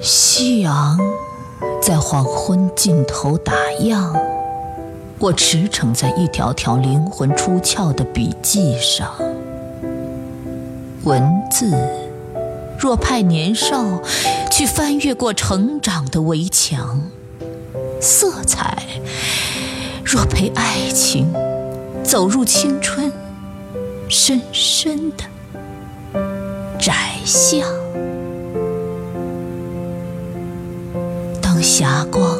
夕阳在黄昏尽头打烊，我驰骋在一条条灵魂出窍的笔记上。文字若派年少去翻越过成长的围墙，色彩若陪爱情走入青春，深深的窄巷。霞光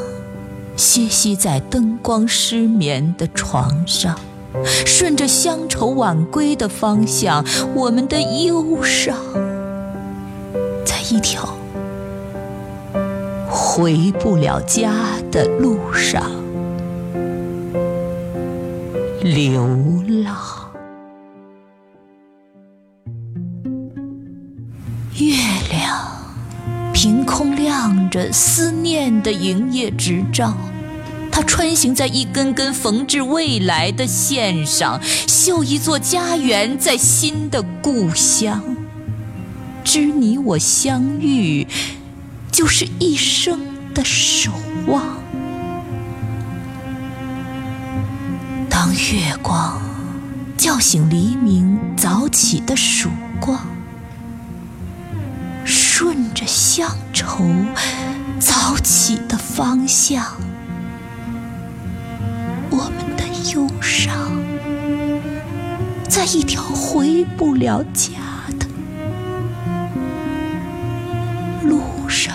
歇息在灯光失眠的床上，顺着乡愁晚归的方向，我们的忧伤，在一条回不了家的路上流浪。月亮。凭空亮着思念的营业执照，它穿行在一根根缝制未来的线上，绣一座家园在新的故乡。知你我相遇，就是一生的守望。当月光叫醒黎明早起的曙光。顺着乡愁早起的方向，我们的忧伤，在一条回不了家的路上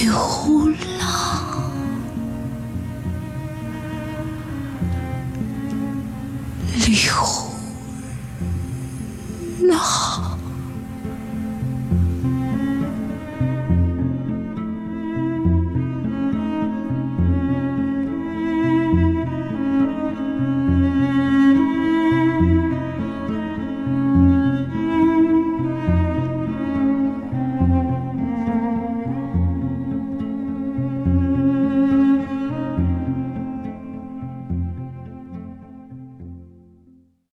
流浪。哟那好。